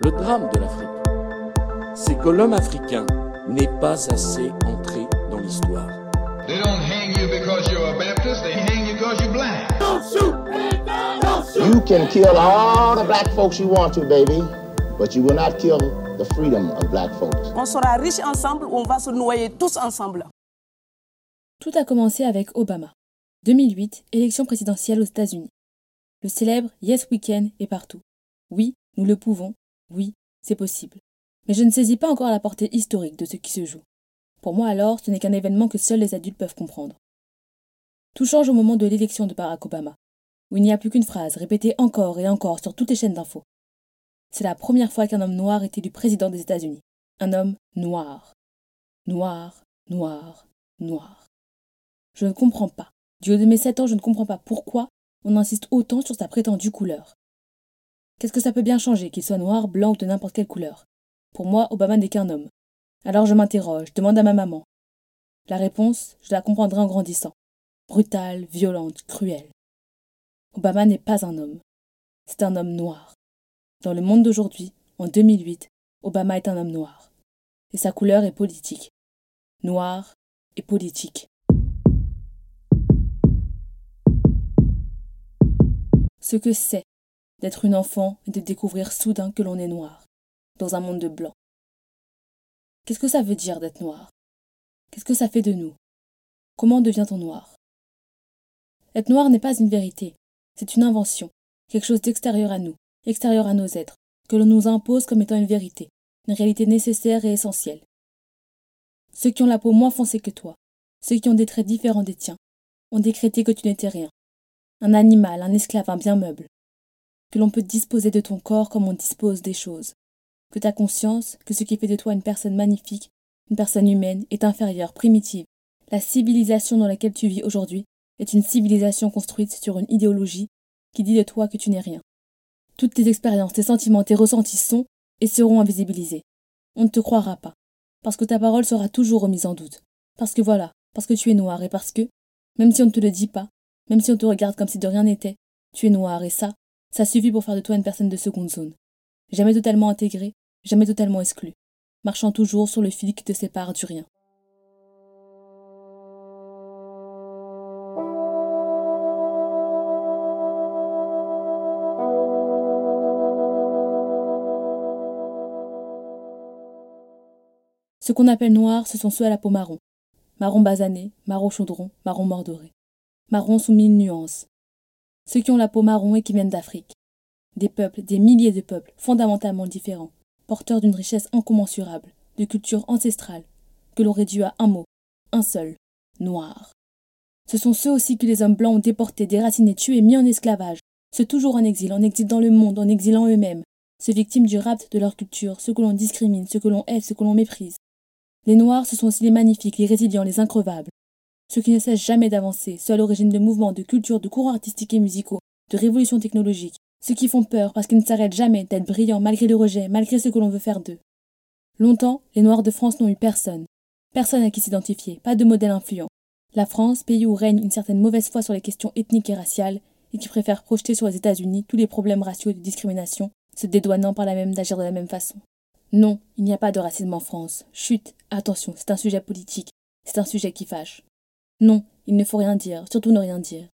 Le drame de l'Afrique, c'est que l'homme africain n'est pas assez entré dans l'histoire. They don't hang you because you're a Baptist, they hang you because you're black. You can kill all the black folks you want to, baby, but you will not kill the freedom of black folks. On sera riche ensemble ou on va se noyer tous ensemble. Tout a commencé avec Obama. 2008, élection présidentielle aux États-Unis. Le célèbre Yes Weekend est partout. Oui, nous le pouvons. Oui, c'est possible. Mais je ne saisis pas encore la portée historique de ce qui se joue. Pour moi alors, ce n'est qu'un événement que seuls les adultes peuvent comprendre. Tout change au moment de l'élection de Barack Obama, où il n'y a plus qu'une phrase répétée encore et encore sur toutes les chaînes d'infos. C'est la première fois qu'un homme noir est élu président des États-Unis. Un homme noir. Noir, noir, noir. Je ne comprends pas. Du haut de mes sept ans, je ne comprends pas pourquoi on insiste autant sur sa prétendue couleur. Qu'est-ce que ça peut bien changer, qu'il soit noir, blanc ou de n'importe quelle couleur? Pour moi, Obama n'est qu'un homme. Alors je m'interroge, demande à ma maman. La réponse, je la comprendrai en grandissant. Brutale, violente, cruelle. Obama n'est pas un homme. C'est un homme noir. Dans le monde d'aujourd'hui, en 2008, Obama est un homme noir. Et sa couleur est politique. Noir et politique. Ce que c'est d'être une enfant et de découvrir soudain que l'on est noir, dans un monde de blanc. Qu'est-ce que ça veut dire d'être noir? Qu'est-ce que ça fait de nous? Comment devient-on noir? Être noir n'est pas une vérité, c'est une invention, quelque chose d'extérieur à nous, extérieur à nos êtres, que l'on nous impose comme étant une vérité, une réalité nécessaire et essentielle. Ceux qui ont la peau moins foncée que toi, ceux qui ont des traits différents des tiens, ont décrété que tu n'étais rien. Un animal, un esclave, un bien meuble. Que l'on peut disposer de ton corps comme on dispose des choses. Que ta conscience, que ce qui fait de toi une personne magnifique, une personne humaine, est inférieure, primitive. La civilisation dans laquelle tu vis aujourd'hui est une civilisation construite sur une idéologie qui dit de toi que tu n'es rien. Toutes tes expériences, tes sentiments, tes ressentis sont et seront invisibilisés. On ne te croira pas, parce que ta parole sera toujours remise en doute. Parce que voilà, parce que tu es noir et parce que, même si on ne te le dit pas, même si on te regarde comme si de rien n'était, tu es noir et ça, ça suffit pour faire de toi une personne de seconde zone. Jamais totalement intégrée, jamais totalement exclue, marchant toujours sur le fil qui te sépare du rien. Ce qu'on appelle noir, ce sont ceux à la peau marron. Marron basané, marron chaudron, marron mordoré. Marron sous mille nuances. Ceux qui ont la peau marron et qui viennent d'Afrique. Des peuples, des milliers de peuples, fondamentalement différents, porteurs d'une richesse incommensurable, de culture ancestrale, que l'on réduit à un mot, un seul, noir. Ce sont ceux aussi que les hommes blancs ont déportés, déracinés, tués, mis en esclavage, ceux toujours en exil, en exil dans le monde, en exilant eux-mêmes, ceux victimes du rapt de leur culture, ceux que l'on discrimine, ceux que l'on hait, ceux que l'on méprise. Les Noirs, ce sont aussi les magnifiques, les résilients, les increvables. Ceux qui ne cessent jamais d'avancer, ceux à l'origine de mouvements, de cultures, de courants artistiques et musicaux, de révolutions technologiques. Ceux qui font peur parce qu'ils ne s'arrêtent jamais d'être brillants malgré le rejet, malgré ce que l'on veut faire d'eux. Longtemps, les Noirs de France n'ont eu personne. Personne à qui s'identifier, pas de modèle influent. La France, pays où règne une certaine mauvaise foi sur les questions ethniques et raciales, et qui préfère projeter sur les États-Unis tous les problèmes raciaux et de discrimination, se dédouanant par la même d'agir de la même façon. Non, il n'y a pas de racisme en France. Chut, attention, c'est un sujet politique, c'est un sujet qui fâche. Non, il ne faut rien dire, surtout ne rien dire.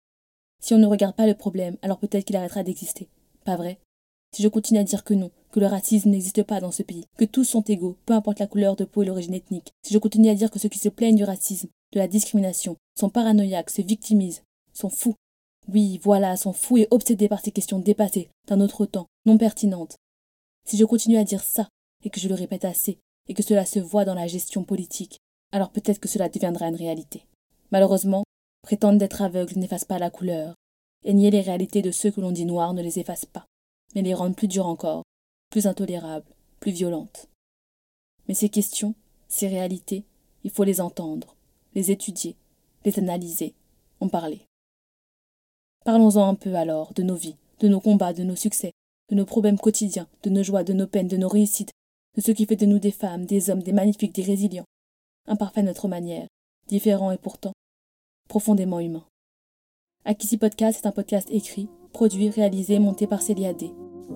Si on ne regarde pas le problème, alors peut-être qu'il arrêtera d'exister. Pas vrai? Si je continue à dire que non, que le racisme n'existe pas dans ce pays, que tous sont égaux, peu importe la couleur de peau et l'origine ethnique, si je continue à dire que ceux qui se plaignent du racisme, de la discrimination, sont paranoïaques, se victimisent, sont fous. Oui, voilà, sont fous et obsédés par ces questions dépassées, d'un autre temps, non pertinentes. Si je continue à dire ça, et que je le répète assez, et que cela se voit dans la gestion politique, alors peut-être que cela deviendra une réalité. Malheureusement, prétendre d'être aveugle n'efface pas la couleur, et nier les réalités de ceux que l'on dit noirs ne les efface pas, mais les rend plus dures encore, plus intolérables, plus violentes. Mais ces questions, ces réalités, il faut les entendre, les étudier, les analyser, en parler. Parlons-en un peu alors de nos vies, de nos combats, de nos succès, de nos problèmes quotidiens, de nos joies, de nos peines, de nos réussites, de ce qui fait de nous des femmes, des hommes, des magnifiques, des résilients, imparfaits à notre manière, différents et pourtant profondément humains. Akisi Podcast est un podcast écrit, produit, réalisé et monté par Célia D.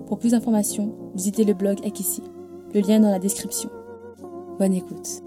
Pour plus d'informations, visitez le blog Akissi. Le lien est dans la description. Bonne écoute.